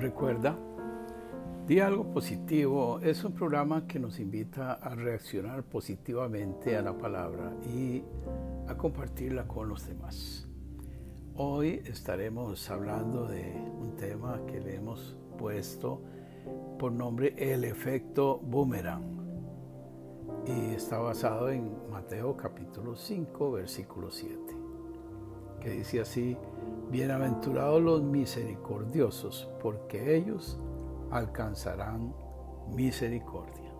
Recuerda, Di algo positivo es un programa que nos invita a reaccionar positivamente a la palabra y a compartirla con los demás. Hoy estaremos hablando de un tema que le hemos puesto por nombre el efecto boomerang y está basado en Mateo capítulo 5 versículo 7 que dice así, bienaventurados los misericordiosos porque ellos alcanzarán misericordia.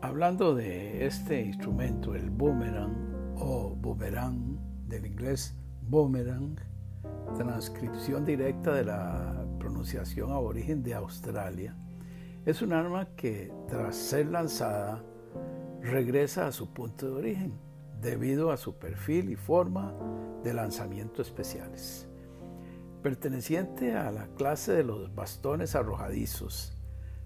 Hablando de este instrumento, el boomerang o boomerang del inglés boomerang, transcripción directa de la pronunciación aborigen de Australia, es un arma que tras ser lanzada regresa a su punto de origen debido a su perfil y forma de lanzamiento especiales. Perteneciente a la clase de los bastones arrojadizos,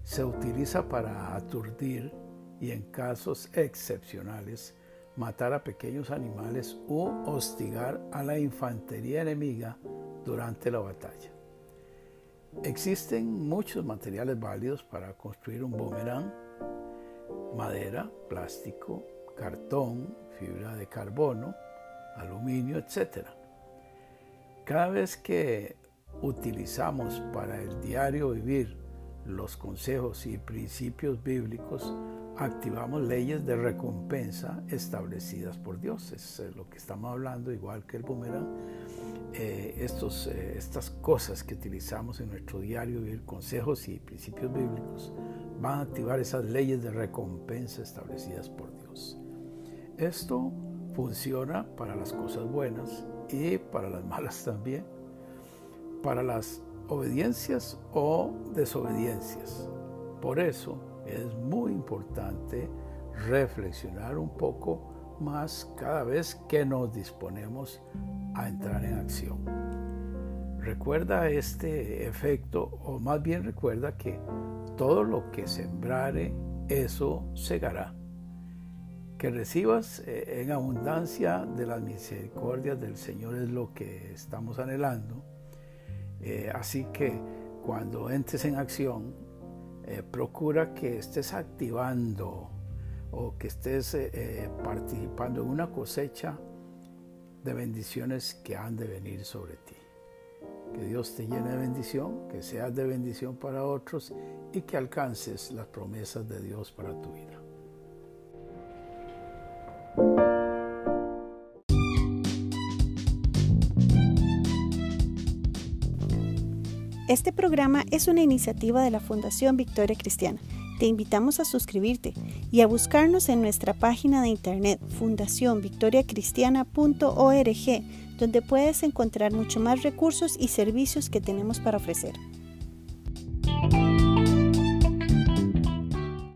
se utiliza para aturdir y en casos excepcionales matar a pequeños animales u hostigar a la infantería enemiga durante la batalla. Existen muchos materiales válidos para construir un boomerang, madera, plástico, cartón, fibra de carbono, aluminio, etc. Cada vez que utilizamos para el diario vivir los consejos y principios bíblicos, activamos leyes de recompensa establecidas por Dios. Es lo que estamos hablando, igual que el boomerang. Eh, estos, eh, estas cosas que utilizamos en nuestro diario vivir, consejos y principios bíblicos, van a activar esas leyes de recompensa establecidas por Dios. Esto funciona para las cosas buenas y para las malas también, para las obediencias o desobediencias. Por eso es muy importante reflexionar un poco más cada vez que nos disponemos a entrar en acción. Recuerda este efecto, o más bien recuerda que todo lo que sembrare, eso segará que recibas eh, en abundancia de las misericordias del Señor es lo que estamos anhelando. Eh, así que cuando entres en acción, eh, procura que estés activando o que estés participando en una cosecha de bendiciones que han de venir sobre ti. Que Dios te llene de bendición, que seas de bendición para otros y que alcances las promesas de Dios para tu vida. Este programa es una iniciativa de la Fundación Victoria Cristiana. Te invitamos a suscribirte y a buscarnos en nuestra página de internet fundacionvictoriacristiana.org, donde puedes encontrar mucho más recursos y servicios que tenemos para ofrecer.